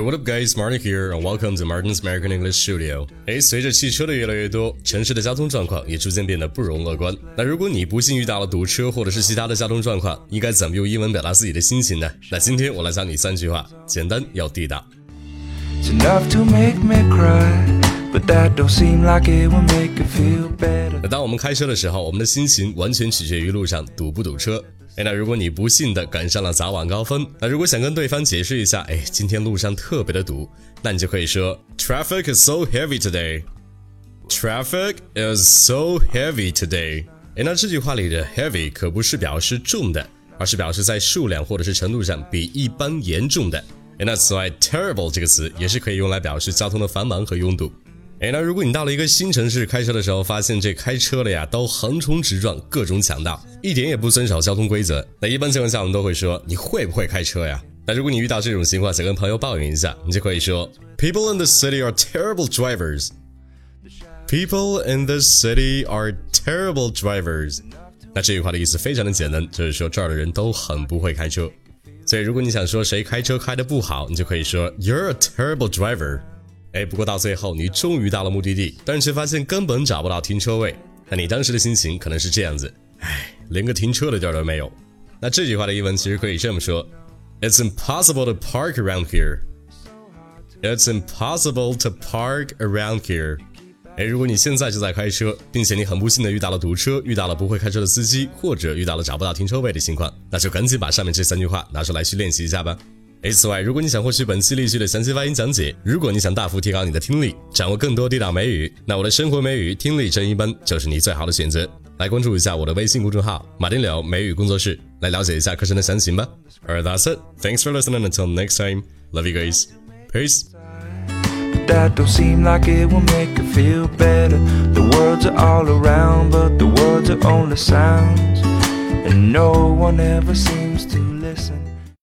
What up, guys? Martin here, and welcome to Martin's American English Studio. 哎，随着汽车的越来越多，城市的交通状况也逐渐变得不容乐观。那如果你不幸遇到了堵车或者是其他的交通状况，应该怎么用英文表达自己的心情呢？那今天我来教你三句话，简单又地道。那当我们开车的时候，我们的心情完全取决于路上堵不堵车。哎，那如果你不幸的赶上了早晚高峰，那如果想跟对方解释一下，哎，今天路上特别的堵，那你就可以说 Traffic is so heavy today. Traffic is so heavy today. 哎，那这句话里的 heavy 可不是表示重的，而是表示在数量或者是程度上比一般严重的。哎，那此外，terrible 这个词也是可以用来表示交通的繁忙和拥堵。哎，那如果你到了一个新城市开车的时候，发现这开车的呀都横冲直撞，各种抢道，一点也不遵守交通规则，那一般情况下我们都会说你会不会开车呀？那如果你遇到这种情况，想跟朋友抱怨一下，你就可以说 People in the city are terrible drivers. People in the city are terrible drivers. 那这句话的意思非常的简单，就是说这儿的人都很不会开车。所以如果你想说谁开车开的不好，你就可以说 You're a terrible driver. 哎，不过到最后你终于到了目的地，但是却发现根本找不到停车位。那你当时的心情可能是这样子：哎，连个停车的地儿都没有。那这句话的英文其实可以这么说：It's impossible to park around here. It's impossible to park around here. 哎，如果你现在就在开车，并且你很不幸的遇到了堵车，遇到了不会开车的司机，或者遇到了找不到停车位的情况，那就赶紧把上面这三句话拿出来去练习一下吧。哎，此外，如果你想获取本期例句的详细发音讲解，如果你想大幅提高你的听力，掌握更多地道美语，那我的生活美语听力真一班就是你最好的选择。来关注一下我的微信公众号“马丁柳美语工作室”，来了解一下课程的详情吧。Alright, that's it. Thanks for listening. Until next time, love you guys. Peace. That don't seem like it will make you feel better. The words are all around, but the words are only sounds, and no one ever seems to listen.